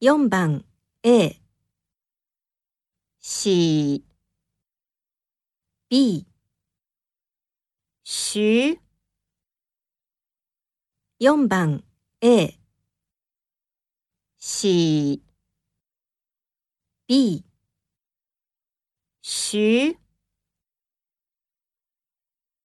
4番 A 喜 B 徐4番 A 喜 B 徐